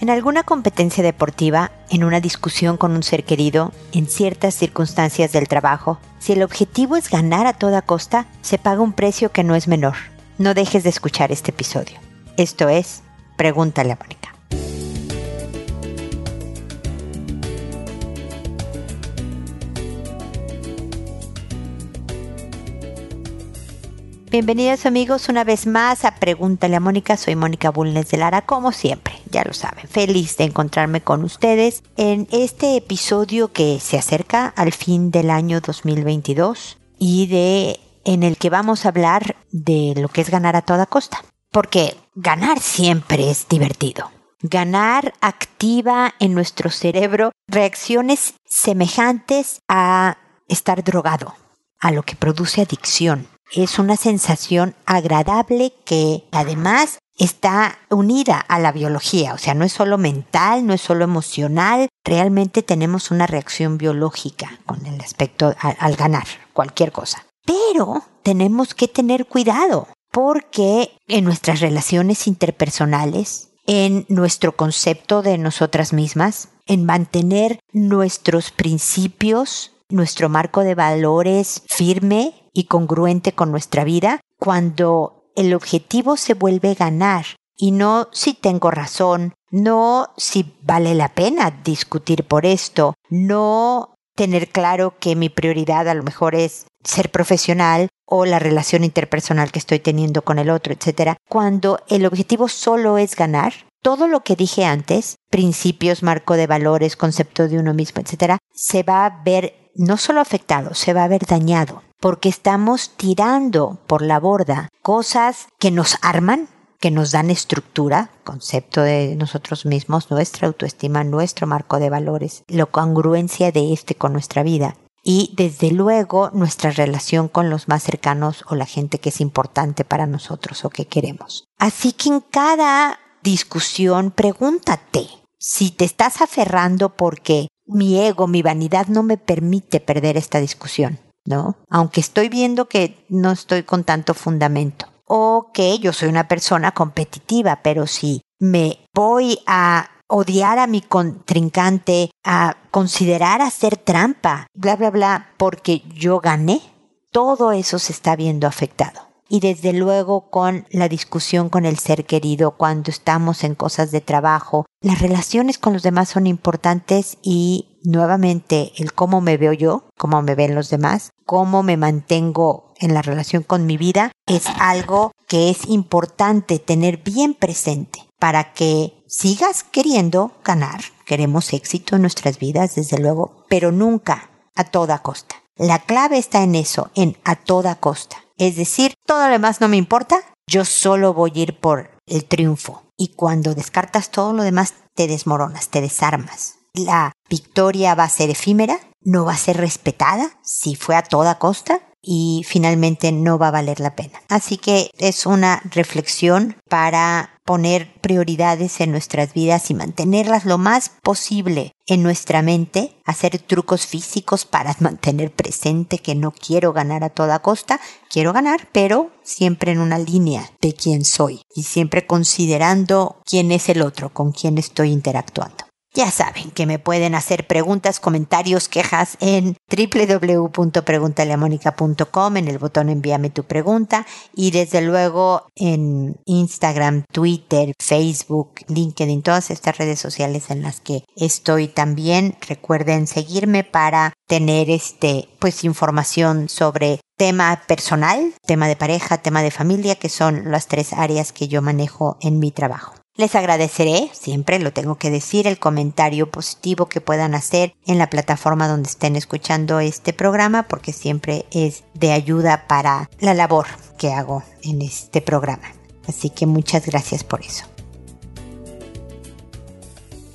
En alguna competencia deportiva, en una discusión con un ser querido, en ciertas circunstancias del trabajo, si el objetivo es ganar a toda costa, se paga un precio que no es menor. No dejes de escuchar este episodio. Esto es, pregúntale a Mónica. Bienvenidos amigos una vez más a Pregúntale a Mónica. Soy Mónica Bulnes de Lara, como siempre, ya lo saben. Feliz de encontrarme con ustedes en este episodio que se acerca al fin del año 2022 y de en el que vamos a hablar de lo que es ganar a toda costa. Porque ganar siempre es divertido. Ganar activa en nuestro cerebro reacciones semejantes a estar drogado, a lo que produce adicción es una sensación agradable que además está unida a la biología, o sea, no es solo mental, no es solo emocional, realmente tenemos una reacción biológica con el aspecto al, ganar cualquier cosa. Pero tenemos que tener cuidado porque en nuestras relaciones interpersonales, en nuestro concepto de nosotras mismas, en mantener nuestros principios, nuestro marco de valores firme, y congruente con nuestra vida cuando el objetivo se vuelve ganar y no si tengo razón, no si vale la pena discutir por esto, no tener claro que mi prioridad a lo mejor es ser profesional o la relación interpersonal que estoy teniendo con el otro, etcétera. Cuando el objetivo solo es ganar, todo lo que dije antes, principios, marco de valores, concepto de uno mismo, etcétera, se va a ver no solo afectado, se va a ver dañado porque estamos tirando por la borda cosas que nos arman, que nos dan estructura, concepto de nosotros mismos, nuestra autoestima, nuestro marco de valores, la congruencia de este con nuestra vida y desde luego nuestra relación con los más cercanos o la gente que es importante para nosotros o que queremos. Así que en cada discusión pregúntate si te estás aferrando porque mi ego, mi vanidad no me permite perder esta discusión ¿no? Aunque estoy viendo que no estoy con tanto fundamento. O que yo soy una persona competitiva, pero si me voy a odiar a mi contrincante, a considerar hacer trampa, bla, bla, bla, porque yo gané, todo eso se está viendo afectado y desde luego con la discusión con el ser querido cuando estamos en cosas de trabajo. Las relaciones con los demás son importantes y nuevamente el cómo me veo yo, cómo me ven los demás, cómo me mantengo en la relación con mi vida es algo que es importante tener bien presente para que sigas queriendo ganar. Queremos éxito en nuestras vidas, desde luego, pero nunca a toda costa. La clave está en eso, en a toda costa. Es decir, todo lo demás no me importa, yo solo voy a ir por el triunfo. Y cuando descartas todo lo demás, te desmoronas, te desarmas. La victoria va a ser efímera, no va a ser respetada si fue a toda costa y finalmente no va a valer la pena. Así que es una reflexión para poner prioridades en nuestras vidas y mantenerlas lo más posible en nuestra mente, hacer trucos físicos para mantener presente que no quiero ganar a toda costa, quiero ganar, pero siempre en una línea de quién soy y siempre considerando quién es el otro, con quién estoy interactuando. Ya saben que me pueden hacer preguntas, comentarios, quejas en www.preguntaleamónica.com en el botón envíame tu pregunta y desde luego en Instagram, Twitter, Facebook, LinkedIn, todas estas redes sociales en las que estoy también. Recuerden seguirme para tener este pues información sobre tema personal, tema de pareja, tema de familia, que son las tres áreas que yo manejo en mi trabajo. Les agradeceré, siempre lo tengo que decir, el comentario positivo que puedan hacer en la plataforma donde estén escuchando este programa porque siempre es de ayuda para la labor que hago en este programa. Así que muchas gracias por eso.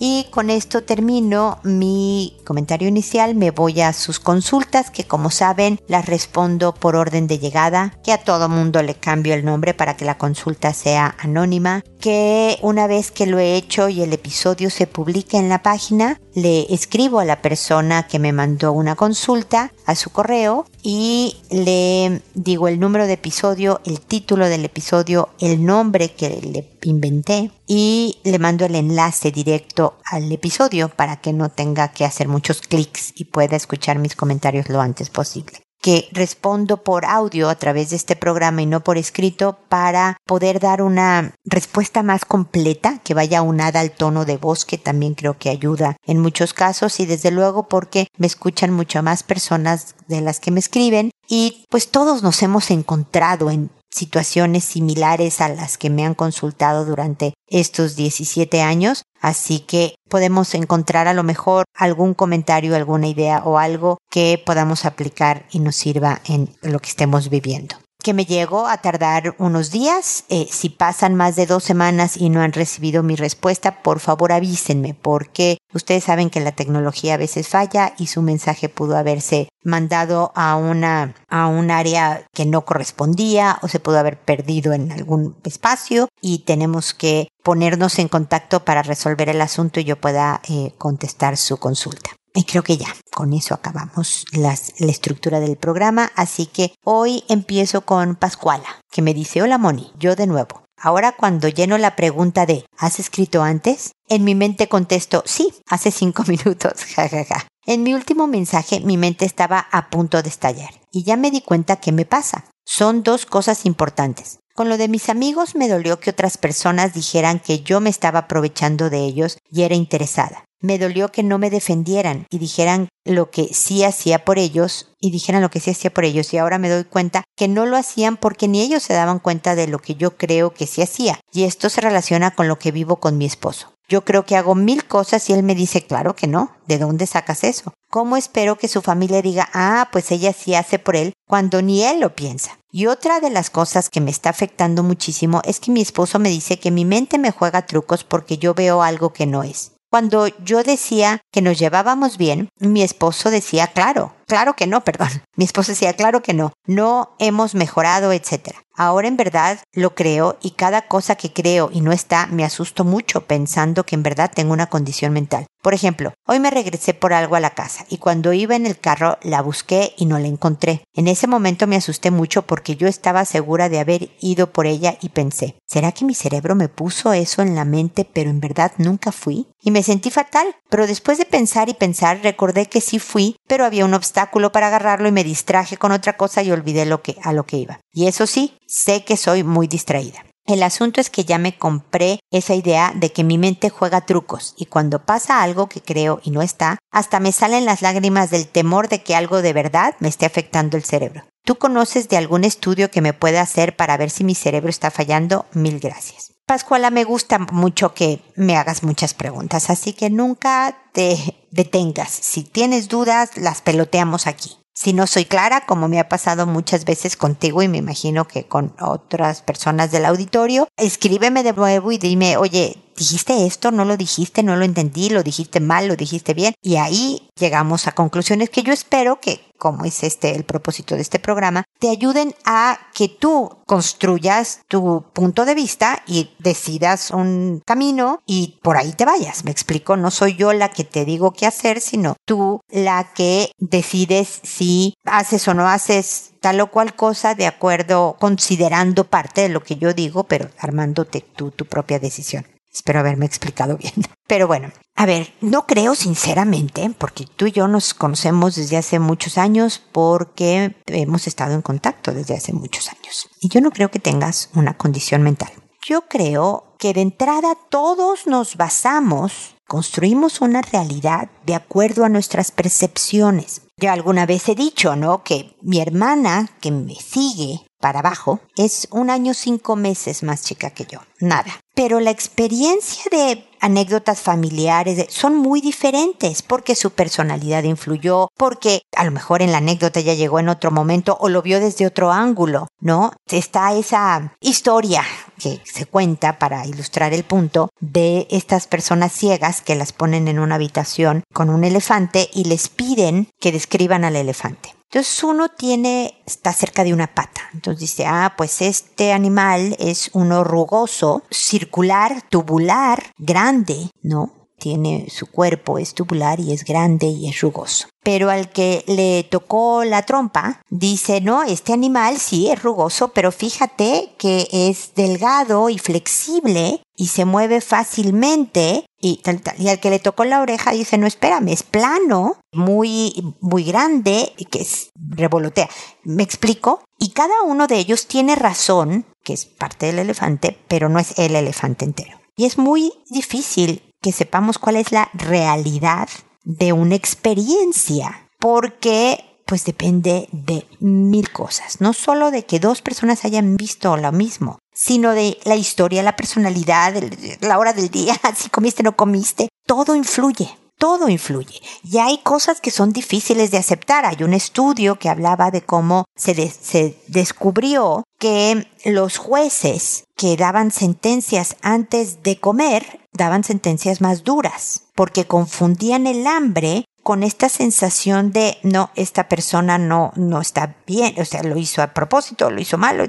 Y con esto termino mi comentario inicial. Me voy a sus consultas, que como saben las respondo por orden de llegada, que a todo mundo le cambio el nombre para que la consulta sea anónima, que una vez que lo he hecho y el episodio se publica en la página, le escribo a la persona que me mandó una consulta a su correo y le digo el número de episodio, el título del episodio, el nombre que le inventé y le mando el enlace directo al episodio para que no tenga que hacer muchos clics y pueda escuchar mis comentarios lo antes posible que respondo por audio a través de este programa y no por escrito para poder dar una respuesta más completa que vaya unada al tono de voz que también creo que ayuda en muchos casos. Y desde luego porque me escuchan mucho más personas de las que me escriben. Y pues todos nos hemos encontrado en situaciones similares a las que me han consultado durante estos 17 años, así que podemos encontrar a lo mejor algún comentario, alguna idea o algo que podamos aplicar y nos sirva en lo que estemos viviendo que me llegó a tardar unos días. Eh, si pasan más de dos semanas y no han recibido mi respuesta, por favor avísenme, porque ustedes saben que la tecnología a veces falla y su mensaje pudo haberse mandado a una a un área que no correspondía o se pudo haber perdido en algún espacio y tenemos que ponernos en contacto para resolver el asunto y yo pueda eh, contestar su consulta. Y creo que ya, con eso acabamos la estructura del programa. Así que hoy empiezo con Pascuala, que me dice, hola Moni, yo de nuevo. Ahora cuando lleno la pregunta de ¿has escrito antes? En mi mente contesto sí, hace cinco minutos, jajaja. En mi último mensaje mi mente estaba a punto de estallar y ya me di cuenta que me pasa. Son dos cosas importantes. Con lo de mis amigos me dolió que otras personas dijeran que yo me estaba aprovechando de ellos y era interesada me dolió que no me defendieran y dijeran lo que sí hacía por ellos y dijeran lo que sí hacía por ellos y ahora me doy cuenta que no lo hacían porque ni ellos se daban cuenta de lo que yo creo que sí hacía y esto se relaciona con lo que vivo con mi esposo. Yo creo que hago mil cosas y él me dice, claro que no, ¿de dónde sacas eso? ¿Cómo espero que su familia diga, ah, pues ella sí hace por él cuando ni él lo piensa? Y otra de las cosas que me está afectando muchísimo es que mi esposo me dice que mi mente me juega trucos porque yo veo algo que no es. Cuando yo decía que nos llevábamos bien, mi esposo decía, claro, claro que no, perdón. Mi esposo decía, claro que no, no hemos mejorado, etc. Ahora en verdad lo creo y cada cosa que creo y no está me asusto mucho pensando que en verdad tengo una condición mental. Por ejemplo, hoy me regresé por algo a la casa y cuando iba en el carro la busqué y no la encontré. En ese momento me asusté mucho porque yo estaba segura de haber ido por ella y pensé, ¿será que mi cerebro me puso eso en la mente pero en verdad nunca fui? Y me sentí fatal, pero después de pensar y pensar recordé que sí fui, pero había un obstáculo para agarrarlo y me distraje con otra cosa y olvidé lo que a lo que iba. Y eso sí, sé que soy muy distraída. El asunto es que ya me compré esa idea de que mi mente juega trucos y cuando pasa algo que creo y no está, hasta me salen las lágrimas del temor de que algo de verdad me esté afectando el cerebro. ¿Tú conoces de algún estudio que me pueda hacer para ver si mi cerebro está fallando? Mil gracias. Pascuala, me gusta mucho que me hagas muchas preguntas, así que nunca te detengas. Si tienes dudas, las peloteamos aquí. Si no soy clara, como me ha pasado muchas veces contigo y me imagino que con otras personas del auditorio, escríbeme de nuevo y dime, oye, dijiste esto, no lo dijiste, no lo entendí, lo dijiste mal, lo dijiste bien. Y ahí llegamos a conclusiones que yo espero que, como es este el propósito de este programa, te ayuden a que tú construyas tu punto de vista y decidas un camino y por ahí te vayas. Me explico, no soy yo la que te digo qué hacer, sino tú la que decides si haces o no haces tal o cual cosa de acuerdo, considerando parte de lo que yo digo, pero armándote tú tu propia decisión. Espero haberme explicado bien. Pero bueno, a ver, no creo sinceramente, porque tú y yo nos conocemos desde hace muchos años, porque hemos estado en contacto desde hace muchos años. Y yo no creo que tengas una condición mental. Yo creo que de entrada todos nos basamos, construimos una realidad de acuerdo a nuestras percepciones. Yo alguna vez he dicho, ¿no? Que mi hermana, que me sigue para abajo, es un año cinco meses más chica que yo. Nada. Pero la experiencia de anécdotas familiares son muy diferentes porque su personalidad influyó, porque a lo mejor en la anécdota ya llegó en otro momento o lo vio desde otro ángulo, ¿no? Está esa historia que se cuenta para ilustrar el punto de estas personas ciegas que las ponen en una habitación con un elefante y les piden que describan al elefante. Entonces uno tiene, está cerca de una pata. Entonces dice, ah, pues este animal es uno rugoso, circular, tubular, grande, ¿no? tiene su cuerpo, es tubular y es grande y es rugoso. Pero al que le tocó la trompa, dice, no, este animal sí es rugoso, pero fíjate que es delgado y flexible y se mueve fácilmente y tal, tal. Y al que le tocó la oreja dice, no, espérame, es plano, muy, muy grande, que es, revolotea. ¿Me explico? Y cada uno de ellos tiene razón, que es parte del elefante, pero no es el elefante entero. Y es muy difícil que sepamos cuál es la realidad de una experiencia, porque pues depende de mil cosas, no solo de que dos personas hayan visto lo mismo, sino de la historia, la personalidad, la hora del día, si comiste o no comiste, todo influye. Todo influye. Y hay cosas que son difíciles de aceptar. Hay un estudio que hablaba de cómo se, se descubrió que los jueces que daban sentencias antes de comer daban sentencias más duras, porque confundían el hambre con esta sensación de no, esta persona no, no está bien, o sea, lo hizo a propósito, lo hizo mal,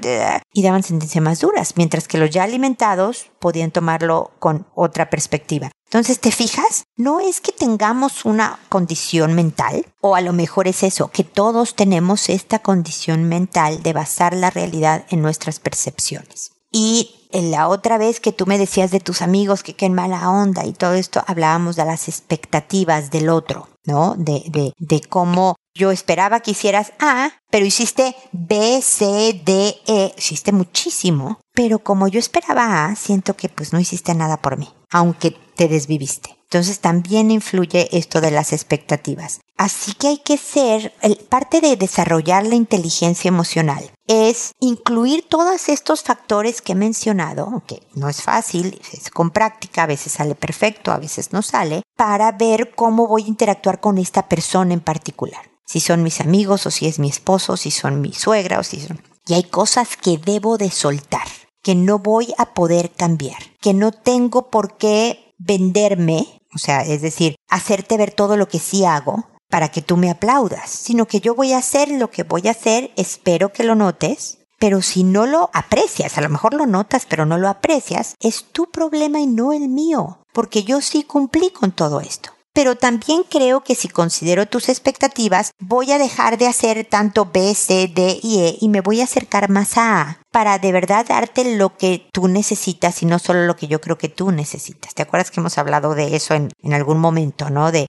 y daban sentencias más duras, mientras que los ya alimentados podían tomarlo con otra perspectiva. Entonces, ¿te fijas? No es que tengamos una condición mental, o a lo mejor es eso, que todos tenemos esta condición mental de basar la realidad en nuestras percepciones. Y la otra vez que tú me decías de tus amigos que qué mala onda y todo esto, hablábamos de las expectativas del otro, ¿no? De, de, de cómo yo esperaba que hicieras A, pero hiciste B, C, D, E, hiciste muchísimo, pero como yo esperaba siento que pues no hiciste nada por mí, aunque te desviviste. Entonces también influye esto de las expectativas. Así que hay que ser, parte de desarrollar la inteligencia emocional es incluir todos estos factores que he mencionado, que no es fácil, es con práctica, a veces sale perfecto, a veces no sale, para ver cómo voy a interactuar con esta persona en particular. Si son mis amigos o si es mi esposo, si son mi suegra o si son... Y hay cosas que debo de soltar, que no voy a poder cambiar, que no tengo por qué venderme, o sea, es decir, hacerte ver todo lo que sí hago, para que tú me aplaudas, sino que yo voy a hacer lo que voy a hacer, espero que lo notes, pero si no lo aprecias, a lo mejor lo notas, pero no lo aprecias, es tu problema y no el mío, porque yo sí cumplí con todo esto. Pero también creo que si considero tus expectativas, voy a dejar de hacer tanto B, C, D y E y me voy a acercar más a A para de verdad darte lo que tú necesitas y no solo lo que yo creo que tú necesitas. ¿Te acuerdas que hemos hablado de eso en, algún momento, no? De,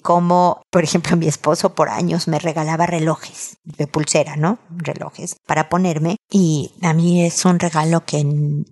cómo, por ejemplo, mi esposo por años me regalaba relojes de pulsera, ¿no? Relojes para ponerme y a mí es un regalo que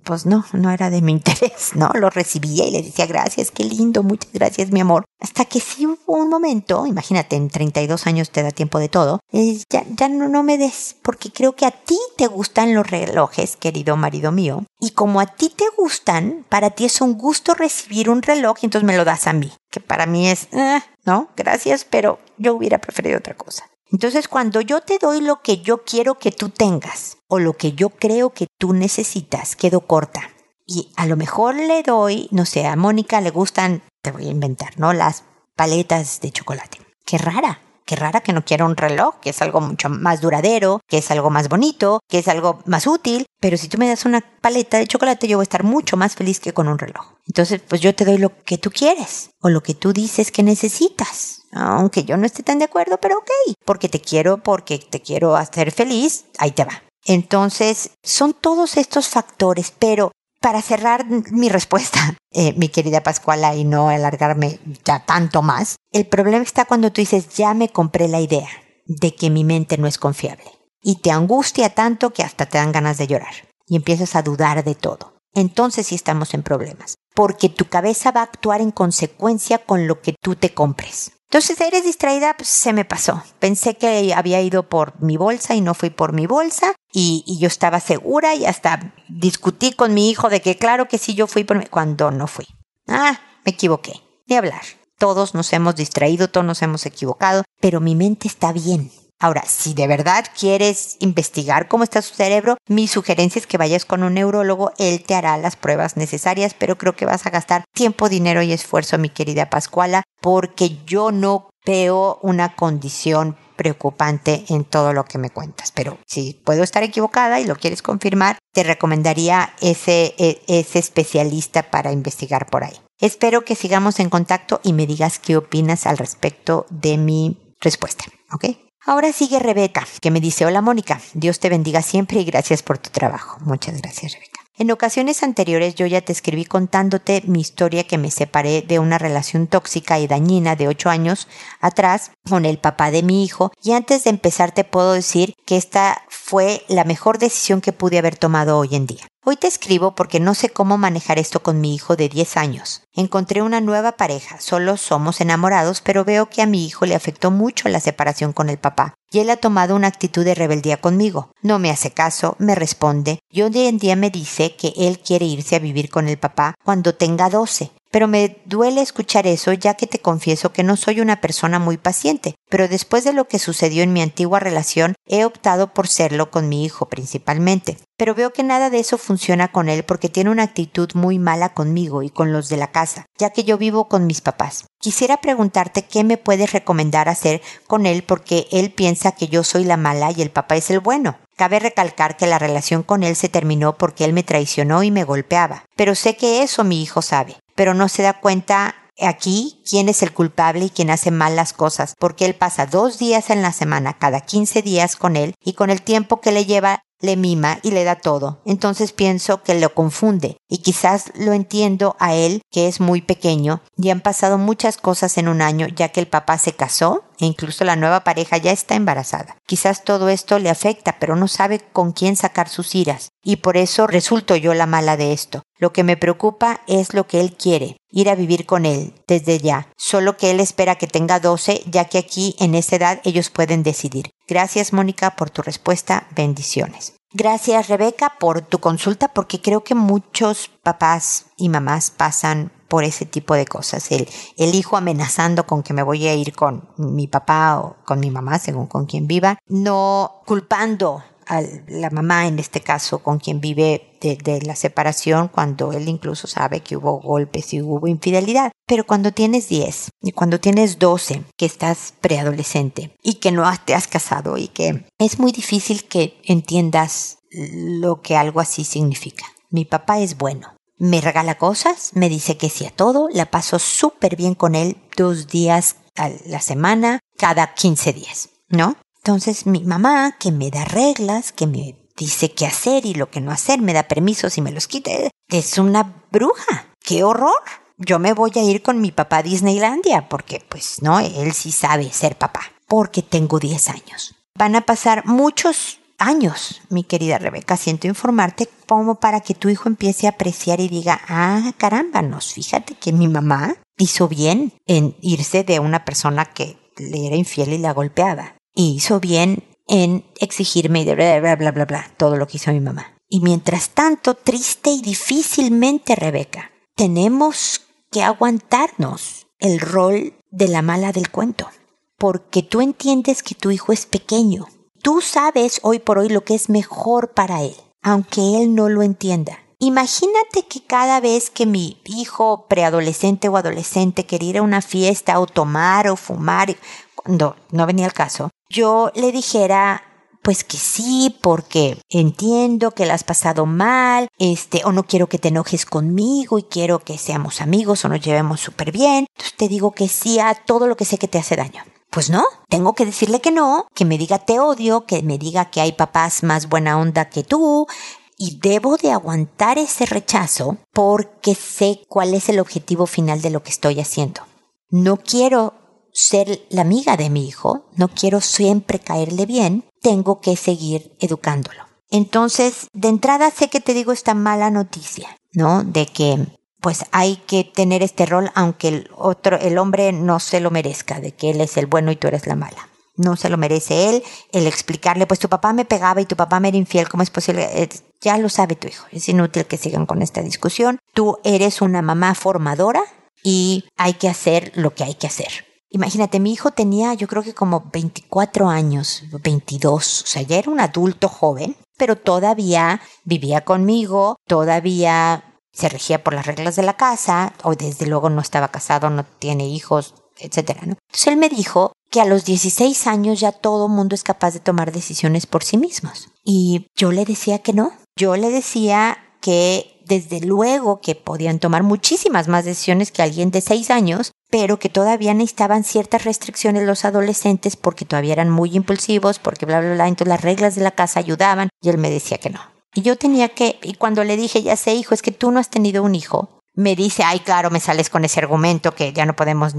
pues no, no era de mi interés, ¿no? Lo recibía y le decía gracias, qué lindo, muchas gracias mi amor. Hasta que sí hubo un momento, imagínate, en 32 años te da tiempo de todo, ya, ya no, no me des, porque creo que a ti te gustan los regalos querido marido mío, y como a ti te gustan, para ti es un gusto recibir un reloj y entonces me lo das a mí, que para mí es, eh, no, gracias, pero yo hubiera preferido otra cosa. Entonces, cuando yo te doy lo que yo quiero que tú tengas o lo que yo creo que tú necesitas, quedo corta. Y a lo mejor le doy, no sé, a Mónica le gustan, te voy a inventar, ¿no? Las paletas de chocolate. Qué rara qué rara que no quiera un reloj, que es algo mucho más duradero, que es algo más bonito, que es algo más útil, pero si tú me das una paleta de chocolate yo voy a estar mucho más feliz que con un reloj. Entonces, pues yo te doy lo que tú quieres o lo que tú dices que necesitas. Aunque yo no esté tan de acuerdo, pero ok, porque te quiero, porque te quiero hacer feliz, ahí te va. Entonces, son todos estos factores, pero para cerrar mi respuesta, eh, mi querida Pascuala, y no alargarme ya tanto más, el problema está cuando tú dices, ya me compré la idea de que mi mente no es confiable. Y te angustia tanto que hasta te dan ganas de llorar. Y empiezas a dudar de todo. Entonces sí estamos en problemas. Porque tu cabeza va a actuar en consecuencia con lo que tú te compres. Entonces, eres distraída, pues se me pasó. Pensé que había ido por mi bolsa y no fui por mi bolsa. Y, yo estaba segura y hasta discutí con mi hijo de que claro que sí yo fui por mi... cuando no fui. Ah, me equivoqué. De hablar. Todos nos hemos distraído, todos nos hemos equivocado, pero mi mente está bien. Ahora, si de verdad quieres investigar cómo está su cerebro, mi sugerencia es que vayas con un neurólogo, él te hará las pruebas necesarias, pero creo que vas a gastar tiempo, dinero y esfuerzo, mi querida Pascuala, porque yo no veo una condición preocupante en todo lo que me cuentas. Pero si puedo estar equivocada y lo quieres confirmar, te recomendaría ese, e, ese especialista para investigar por ahí. Espero que sigamos en contacto y me digas qué opinas al respecto de mi respuesta, ¿ok? Ahora sigue Rebeca, que me dice, hola Mónica, Dios te bendiga siempre y gracias por tu trabajo. Muchas gracias, Rebeca. En ocasiones anteriores yo ya te escribí contándote mi historia que me separé de una relación tóxica y dañina de ocho años atrás con el papá de mi hijo y antes de empezar te puedo decir que esta fue la mejor decisión que pude haber tomado hoy en día. Hoy te escribo porque no sé cómo manejar esto con mi hijo de 10 años. Encontré una nueva pareja, solo somos enamorados, pero veo que a mi hijo le afectó mucho la separación con el papá, y él ha tomado una actitud de rebeldía conmigo. No me hace caso, me responde, y hoy en día me dice que él quiere irse a vivir con el papá cuando tenga 12. Pero me duele escuchar eso ya que te confieso que no soy una persona muy paciente, pero después de lo que sucedió en mi antigua relación he optado por serlo con mi hijo principalmente. Pero veo que nada de eso funciona con él porque tiene una actitud muy mala conmigo y con los de la ya que yo vivo con mis papás. Quisiera preguntarte qué me puedes recomendar hacer con él porque él piensa que yo soy la mala y el papá es el bueno. Cabe recalcar que la relación con él se terminó porque él me traicionó y me golpeaba. Pero sé que eso mi hijo sabe pero no se da cuenta aquí quién es el culpable y quién hace mal las cosas, porque él pasa dos días en la semana, cada 15 días con él, y con el tiempo que le lleva le mima y le da todo. Entonces pienso que lo confunde y quizás lo entiendo a él que es muy pequeño y han pasado muchas cosas en un año ya que el papá se casó e incluso la nueva pareja ya está embarazada. Quizás todo esto le afecta, pero no sabe con quién sacar sus iras, y por eso resulto yo la mala de esto. Lo que me preocupa es lo que él quiere, ir a vivir con él, desde ya. Solo que él espera que tenga 12, ya que aquí en esa edad ellos pueden decidir. Gracias, Mónica, por tu respuesta. Bendiciones. Gracias, Rebeca, por tu consulta, porque creo que muchos papás y mamás pasan por ese tipo de cosas. El, el hijo amenazando con que me voy a ir con mi papá o con mi mamá, según con quien viva, no culpando a la mamá en este caso con quien vive de, la separación cuando él incluso sabe que hubo golpes y hubo infidelidad. Pero cuando tienes 10 y cuando tienes 12 que estás preadolescente y que no te has casado y que es muy difícil que entiendas lo que algo así significa. Mi papá es bueno me regala cosas, me dice que sí a todo, la paso súper bien con él dos días a la semana, cada 15 días, ¿no? Entonces mi mamá, que me da reglas, que me dice qué hacer y lo que no hacer, me da permisos y me los quite, es una bruja. ¡Qué horror! Yo me voy a ir con mi papá a Disneylandia porque, pues, no, él sí sabe ser papá, porque tengo 10 años. Van a pasar muchos años, mi querida Rebeca, siento informarte como para que tu hijo empiece a apreciar y diga, ah, caramba, nos fíjate que mi mamá hizo bien en irse de una persona que le era infiel y la golpeaba. Y hizo bien en exigirme y de bla, bla, bla, bla, todo lo que hizo mi mamá. Y mientras tanto, triste y difícilmente, Rebeca, tenemos que aguantarnos el rol de la mala del cuento. Porque tú entiendes que tu hijo es pequeño Tú sabes hoy por hoy lo que es mejor para él, aunque él no lo entienda. Imagínate que cada vez que mi hijo preadolescente o adolescente quería ir a una fiesta o tomar o fumar, cuando no venía el caso, yo le dijera pues que sí, porque entiendo que la has pasado mal, este, o no quiero que te enojes conmigo y quiero que seamos amigos o nos llevemos súper bien. Entonces te digo que sí a todo lo que sé que te hace daño. Pues no, tengo que decirle que no, que me diga te odio, que me diga que hay papás más buena onda que tú, y debo de aguantar ese rechazo porque sé cuál es el objetivo final de lo que estoy haciendo. No quiero ser la amiga de mi hijo, no quiero siempre caerle bien, tengo que seguir educándolo. Entonces, de entrada sé que te digo esta mala noticia, ¿no? De que pues hay que tener este rol aunque el otro, el hombre no se lo merezca, de que él es el bueno y tú eres la mala. No se lo merece él, el explicarle, pues tu papá me pegaba y tu papá me era infiel, ¿cómo es posible? Eh, ya lo sabe tu hijo, es inútil que sigan con esta discusión. Tú eres una mamá formadora y hay que hacer lo que hay que hacer. Imagínate, mi hijo tenía yo creo que como 24 años, 22, o sea, ya era un adulto joven, pero todavía vivía conmigo, todavía se regía por las reglas de la casa, o desde luego no estaba casado, no tiene hijos, etcétera. Entonces él me dijo que a los 16 años ya todo mundo es capaz de tomar decisiones por sí mismos. Y yo le decía que no. Yo le decía que desde luego que podían tomar muchísimas más decisiones que alguien de seis años, pero que todavía necesitaban ciertas restricciones los adolescentes porque todavía eran muy impulsivos, porque bla, bla, bla. Entonces las reglas de la casa ayudaban y él me decía que no. Y yo tenía que, y cuando le dije, ya sé, hijo, es que tú no has tenido un hijo, me dice, ay, claro, me sales con ese argumento que ya no podemos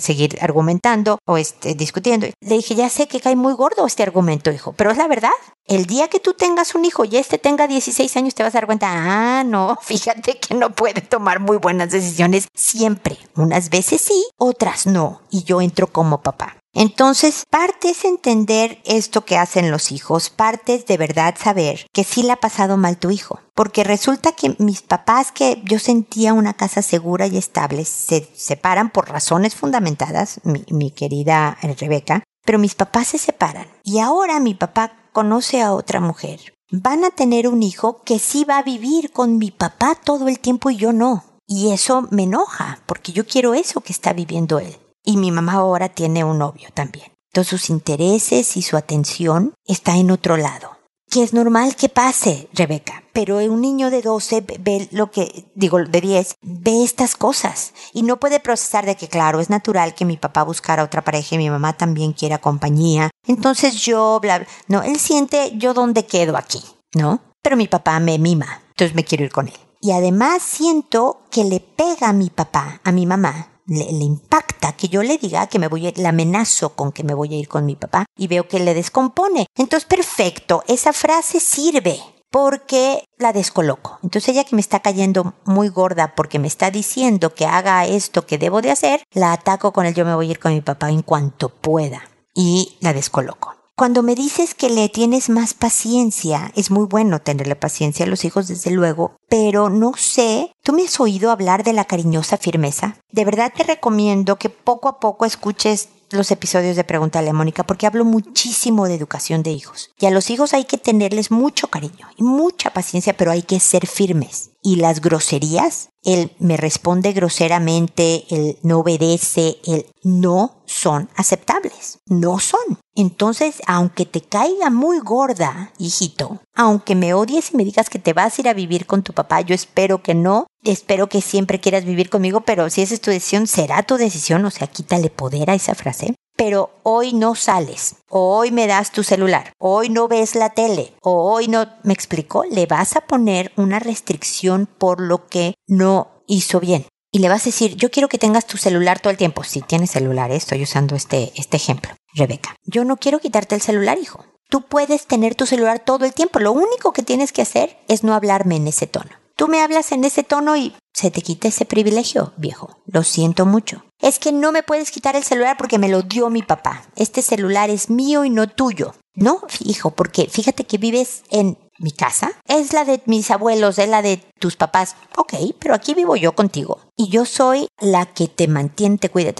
seguir argumentando o este, discutiendo. Le dije, ya sé que cae muy gordo este argumento, hijo, pero es la verdad. El día que tú tengas un hijo y este tenga 16 años, te vas a dar cuenta, ah, no, fíjate que no puede tomar muy buenas decisiones siempre. Unas veces sí, otras no. Y yo entro como papá. Entonces, parte es entender esto que hacen los hijos, parte es de verdad saber que sí le ha pasado mal tu hijo. Porque resulta que mis papás, que yo sentía una casa segura y estable, se separan por razones fundamentadas, mi, mi querida Rebeca, pero mis papás se separan. Y ahora mi papá conoce a otra mujer. Van a tener un hijo que sí va a vivir con mi papá todo el tiempo y yo no. Y eso me enoja, porque yo quiero eso que está viviendo él. Y mi mamá ahora tiene un novio también. Entonces sus intereses y su atención está en otro lado. Que es normal que pase, Rebeca, pero un niño de 12 ve lo que, digo, de 10, ve estas cosas y no puede procesar de que, claro, es natural que mi papá buscara otra pareja y mi mamá también quiera compañía. Entonces yo, bla, bla. No, él siente yo dónde quedo aquí, ¿no? Pero mi papá me mima, entonces me quiero ir con él. Y además siento que le pega a mi papá, a mi mamá, le, impacta que yo le diga que me voy a ir, le amenazo con que me voy a ir con mi papá y veo que le descompone. Entonces, perfecto, esa frase sirve porque la descoloco. Entonces ella que me está cayendo muy gorda porque me está diciendo que haga esto que debo de hacer, la ataco con el yo me voy a ir con mi papá en cuanto pueda y la descoloco. Cuando me dices que le tienes más paciencia, es muy bueno tenerle paciencia a los hijos, desde luego, pero no sé, ¿tú me has oído hablar de la cariñosa firmeza? De verdad te recomiendo que poco a poco escuches los episodios de Pregúntale a Mónica porque hablo muchísimo de educación de hijos. Y a los hijos hay que tenerles mucho cariño y mucha paciencia, pero hay que ser firmes. Y las groserías, él me responde groseramente, él no obedece, él no son aceptables. No son. Entonces, aunque te caiga muy gorda, hijito, aunque me odies y me digas que te vas a ir a vivir con tu papá, yo espero que no, espero que siempre quieras vivir conmigo, pero si esa es tu decisión, será tu decisión, o sea, quítale poder a esa frase. Pero hoy no sales, hoy me das tu celular, hoy no ves la tele, o hoy no, me explicó, le vas a poner una restricción por lo que no hizo bien. Y le vas a decir, yo quiero que tengas tu celular todo el tiempo. Si tienes celular, ¿eh? estoy usando este, este ejemplo. Rebeca, yo no quiero quitarte el celular, hijo. Tú puedes tener tu celular todo el tiempo. Lo único que tienes que hacer es no hablarme en ese tono. Tú me hablas en ese tono y se te quita ese privilegio, viejo. Lo siento mucho. Es que no me puedes quitar el celular porque me lo dio mi papá. Este celular es mío y no tuyo. No, hijo, porque fíjate que vives en mi casa. Es la de mis abuelos, es la de tus papás. Ok, pero aquí vivo yo contigo. Y yo soy la que te mantiene, te cuida.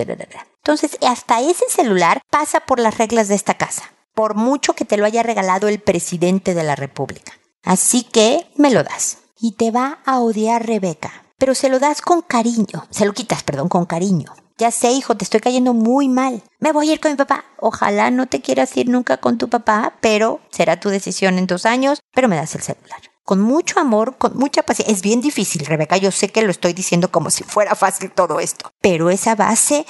Entonces, hasta ese celular pasa por las reglas de esta casa. Por mucho que te lo haya regalado el presidente de la República. Así que me lo das y te va a odiar Rebeca. Pero se lo das con cariño, se lo quitas, perdón, con cariño. Ya sé, hijo, te estoy cayendo muy mal. Me voy a ir con mi papá. Ojalá no te quieras ir nunca con tu papá, pero será tu decisión en dos años, pero me das el celular. Con mucho amor, con mucha paciencia. Es bien difícil, Rebeca. Yo sé que lo estoy diciendo como si fuera fácil todo esto. Pero esa base...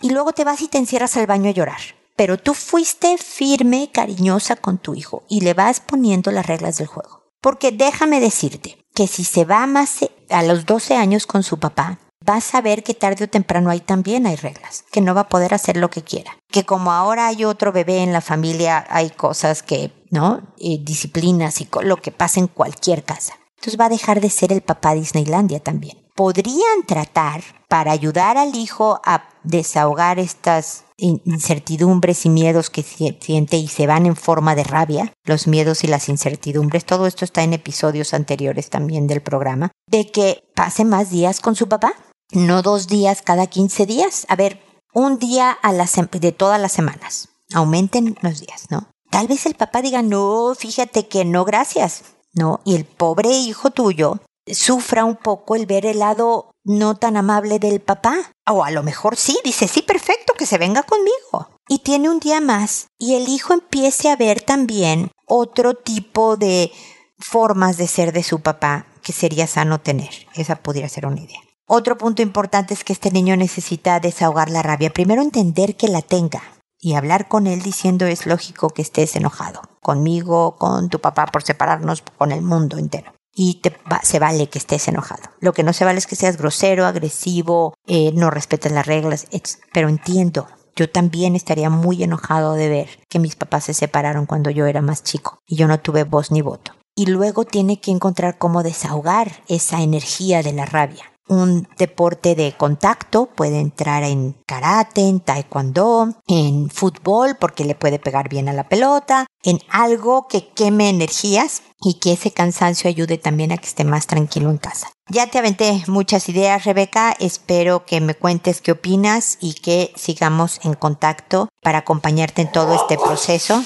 Y luego te vas y te encierras al baño a llorar. Pero tú fuiste firme, cariñosa con tu hijo y le vas poniendo las reglas del juego. Porque déjame decirte que si se va más a los 12 años con su papá, vas a ver que tarde o temprano ahí también hay reglas, que no va a poder hacer lo que quiera. Que como ahora hay otro bebé en la familia, hay cosas que, ¿no? disciplinas y lo que pasa en cualquier casa. Entonces va a dejar de ser el papá Disneylandia también. Podrían tratar para ayudar al hijo a desahogar estas incertidumbres y miedos que siente y se van en forma de rabia, los miedos y las incertidumbres, todo esto está en episodios anteriores también del programa, de que pase más días con su papá, no dos días cada 15 días, a ver, un día a la de todas las semanas, aumenten los días, ¿no? Tal vez el papá diga, no, fíjate que no, gracias, ¿no? Y el pobre hijo tuyo sufra un poco el ver el lado no tan amable del papá. O a lo mejor sí, dice, sí, perfecto, que se venga conmigo. Y tiene un día más y el hijo empiece a ver también otro tipo de formas de ser de su papá, que sería sano tener. Esa podría ser una idea. Otro punto importante es que este niño necesita desahogar la rabia. Primero entender que la tenga y hablar con él diciendo es lógico que estés enojado conmigo, con tu papá por separarnos, con el mundo entero. Y te se vale que estés enojado. Lo que no se vale es que seas grosero, agresivo, eh, no respetes las reglas, pero entiendo. Yo también estaría muy enojado de ver que mis papás se separaron cuando yo era más chico y yo no tuve voz ni voto. Y luego tiene que encontrar cómo desahogar esa energía de la rabia un deporte de contacto, puede entrar en karate, en taekwondo, en fútbol porque le puede pegar bien a la pelota, en algo que queme energías y que ese cansancio ayude también a que esté más tranquilo en casa. Ya te aventé muchas ideas, Rebeca. Espero que me cuentes qué opinas y que sigamos en contacto para acompañarte en todo este proceso.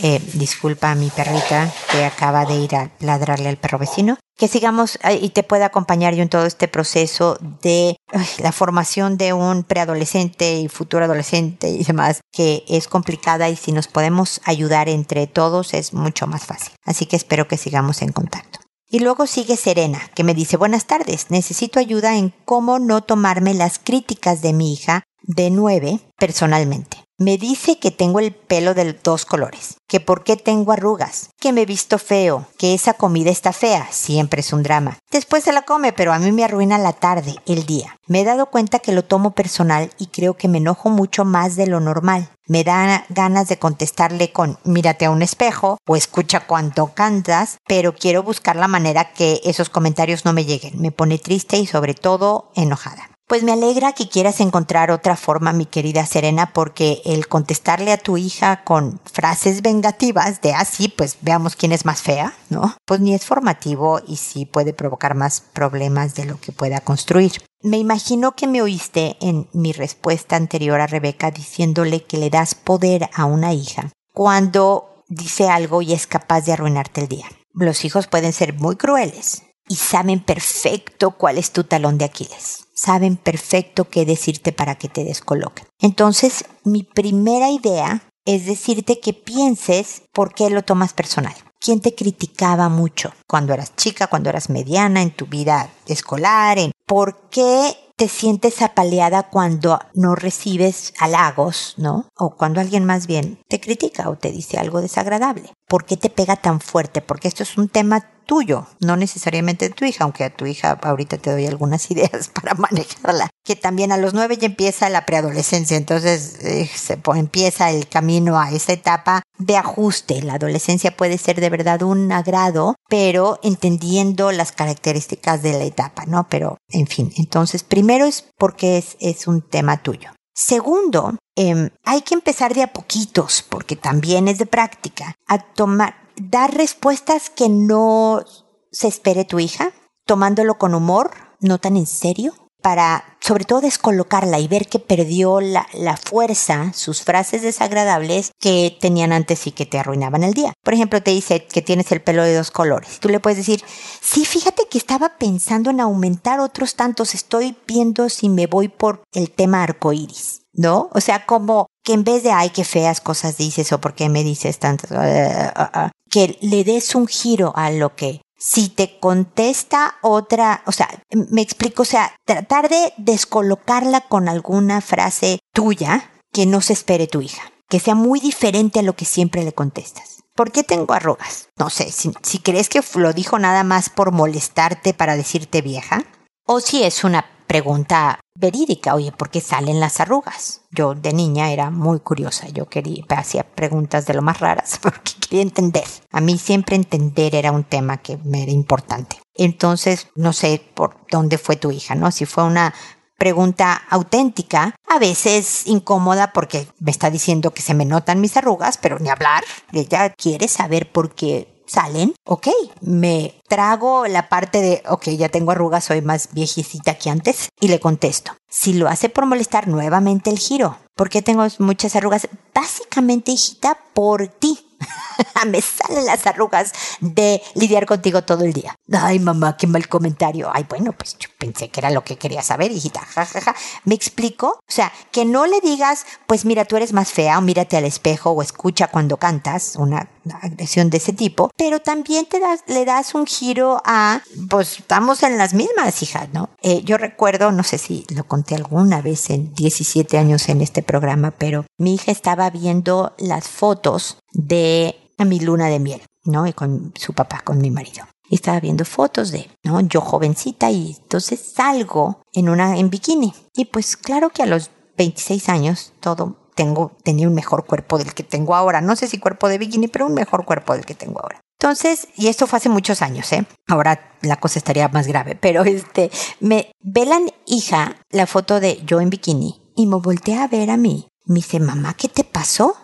Eh, disculpa a mi perrita que acaba de ir a ladrarle al perro vecino. Que sigamos eh, y te pueda acompañar yo en todo este proceso de la formación de un preadolescente y futuro adolescente y demás, que es complicada y si nos podemos ayudar entre todos es mucho más fácil. Así que espero que sigamos en contacto. Y luego sigue Serena, que me dice, buenas tardes, necesito ayuda en cómo no tomarme las críticas de mi hija de nueve personalmente. Me dice que tengo el pelo de dos colores, que por qué tengo arrugas, que me he visto feo, que esa comida está fea, siempre es un drama. Después se la come, pero a mí me arruina la tarde, el día. Me he dado cuenta que lo tomo personal y creo que me enojo mucho más de lo normal. Me da ganas de contestarle con mírate a un espejo o escucha cuánto cantas, pero quiero buscar la manera que esos comentarios no me lleguen. Me pone triste y sobre todo enojada. Pues me alegra que quieras encontrar otra forma, mi querida Serena, porque el contestarle a tu hija con frases vengativas de así, ah, pues veamos quién es más fea, ¿no? Pues ni es formativo y sí puede provocar más problemas de lo que pueda construir. Me imagino que me oíste en mi respuesta anterior a Rebeca diciéndole que le das poder a una hija cuando dice algo y es capaz de arruinarte el día. Los hijos pueden ser muy crueles y saben perfecto cuál es tu talón de Aquiles saben perfecto qué decirte para que te descoloquen. Entonces, mi primera idea es decirte que pienses por qué lo tomas personal. ¿Quién te criticaba mucho cuando eras chica, cuando eras mediana, en tu vida escolar? ¿Por qué te sientes apaleada cuando no recibes halagos, ¿no? O cuando alguien más bien te critica o te dice algo desagradable. ¿Por qué te pega tan fuerte? Porque esto es un tema tuyo, no necesariamente de tu hija, aunque a tu hija ahorita te doy algunas ideas para manejarla. Que también a los nueve ya empieza la preadolescencia, entonces eh, se empieza el camino a esa etapa de ajuste. La adolescencia puede ser de verdad un agrado, pero entendiendo las características de la etapa, ¿no? Pero, en fin, entonces primero es porque es, es un tema tuyo. Segundo, em, hay que empezar de a poquitos, porque también es de práctica, a tomar, dar respuestas que no se espere tu hija, tomándolo con humor, no tan en serio, para sobre todo descolocarla y ver que perdió la, la, fuerza, sus frases desagradables que tenían antes y que te arruinaban el día. Por ejemplo, te dice que tienes el pelo de dos colores. Tú le puedes decir, sí, fíjate que estaba pensando en aumentar otros tantos, estoy viendo si me voy por el tema arcoíris. ¿no? O sea, como que en vez de, ay, qué feas cosas dices o por qué me dices tantas, uh, uh, uh, que le des un giro a lo que si te contesta otra, o sea, me explico, o sea, tratar de descolocarla con alguna frase tuya que no se espere tu hija, que sea muy diferente a lo que siempre le contestas. ¿Por qué tengo arrugas? No sé, si, si crees que lo dijo nada más por molestarte para decirte vieja, o si es una pregunta verídica, oye, ¿por qué salen las arrugas? Yo de niña era muy curiosa, yo quería, hacía preguntas de lo más raras porque quería entender. A mí siempre entender era un tema que me era importante. Entonces, no sé por dónde fue tu hija, ¿no? Si fue una pregunta auténtica, a veces incómoda porque me está diciendo que se me notan mis arrugas, pero ni hablar. Ella quiere saber por qué salen, ok, me trago la parte de, ok, ya tengo arrugas, soy más viejecita que antes, y le contesto. Si lo hace por molestar, nuevamente el giro. ¿Por qué tengo muchas arrugas? Básicamente, hijita, por ti. me salen las arrugas de lidiar contigo todo el día. Ay, mamá, qué mal comentario. Ay, bueno, pues yo pensé que era lo que quería saber, hijita. Ja, ja, ja. ¿Me explico? O sea, que no le digas, pues mira, tú eres más fea, o mírate al espejo, o escucha cuando cantas, una, agresión de ese tipo, pero también te das, le das un giro a, pues estamos en las mismas, hijas, ¿no? Eh, yo recuerdo, no sé si lo conté alguna vez en 17 años en este programa, pero mi hija estaba viendo las fotos de a mi luna de miel, ¿no? Y con su papá, con mi marido. Y estaba viendo fotos de, ¿no? Yo jovencita y entonces salgo en una, en bikini. Y pues claro que a los 26 años todo tengo, tenía un mejor cuerpo del que tengo ahora. No sé si cuerpo de bikini, pero un mejor cuerpo del que tengo ahora. Entonces, y esto fue hace muchos años, ¿eh? Ahora la cosa estaría más grave, pero este, me ve la hija la foto de yo en bikini y me voltea a ver a mí. Me dice, mamá, ¿qué te pasó?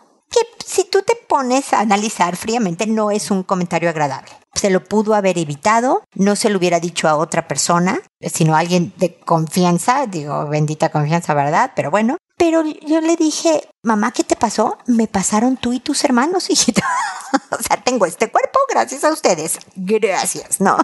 Si tú te pones a analizar fríamente no es un comentario agradable. Se lo pudo haber evitado, no se lo hubiera dicho a otra persona, sino a alguien de confianza, digo, bendita confianza, ¿verdad? Pero bueno. Pero yo le dije, mamá, ¿qué te pasó? Me pasaron tú y tus hermanos, hijita. o sea, tengo este cuerpo gracias a ustedes. Gracias, ¿no?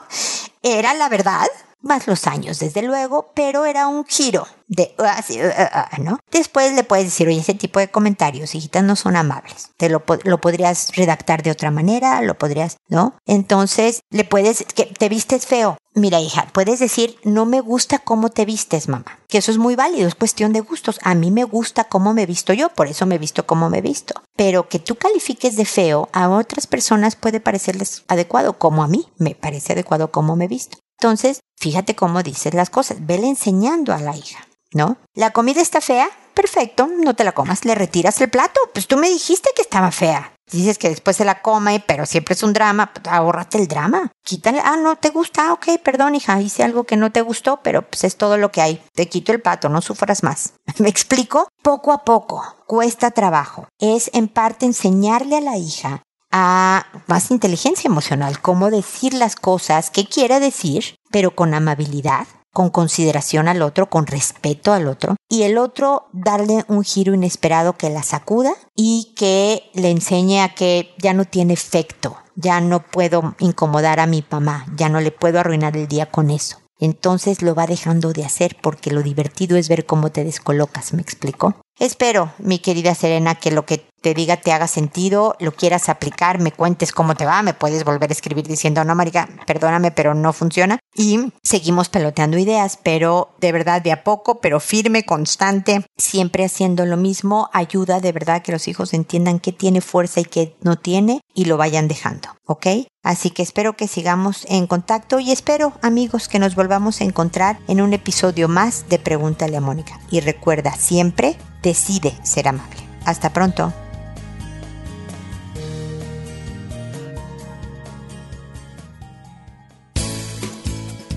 Era la verdad, más los años, desde luego, pero era un giro de uh, uh, uh, ¿no? Después le puedes decir, oye, ese tipo de comentarios, hijitas, no son amables. Te lo, lo podrías redactar de otra manera, lo podrías, ¿no? Entonces, le puedes, que te vistes feo. Mira, hija, puedes decir, no me gusta cómo te vistes, mamá. Que eso es muy válido, es cuestión de gustos. A mí me gusta cómo me visto yo, por eso me visto como me visto. Pero que tú califiques de feo, a otras personas puede parecerles adecuado, como a mí me parece adecuado cómo me visto. Entonces, fíjate cómo dices las cosas, vele enseñando a la hija, ¿no? ¿La comida está fea? Perfecto, no te la comas, le retiras el plato. Pues tú me dijiste que estaba fea. Dices que después se la come, pero siempre es un drama, pues ahórrate el drama. Quítale, ah, no te gusta, ok, perdón, hija, hice algo que no te gustó, pero pues es todo lo que hay. Te quito el plato, no sufras más. ¿Me explico? Poco a poco, cuesta trabajo. Es en parte enseñarle a la hija a más inteligencia emocional, cómo decir las cosas, qué quiere decir, pero con amabilidad, con consideración al otro, con respeto al otro, y el otro darle un giro inesperado que la sacuda y que le enseñe a que ya no tiene efecto, ya no puedo incomodar a mi mamá, ya no le puedo arruinar el día con eso. Entonces lo va dejando de hacer porque lo divertido es ver cómo te descolocas, ¿me explico? Espero, mi querida Serena, que lo que te diga te haga sentido, lo quieras aplicar, me cuentes cómo te va, me puedes volver a escribir diciendo, no, Marica, perdóname, pero no funciona. Y seguimos peloteando ideas, pero de verdad de a poco, pero firme, constante, siempre haciendo lo mismo, ayuda de verdad que los hijos entiendan qué tiene fuerza y qué no tiene y lo vayan dejando, ¿ok? Así que espero que sigamos en contacto y espero, amigos, que nos volvamos a encontrar en un episodio más de Pregúntale a Mónica. Y recuerda siempre, decide ser amable. Hasta pronto.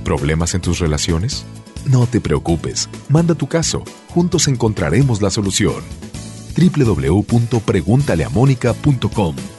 ¿Problemas en tus relaciones? No te preocupes, manda tu caso, juntos encontraremos la solución. www.preguntaleamónica.com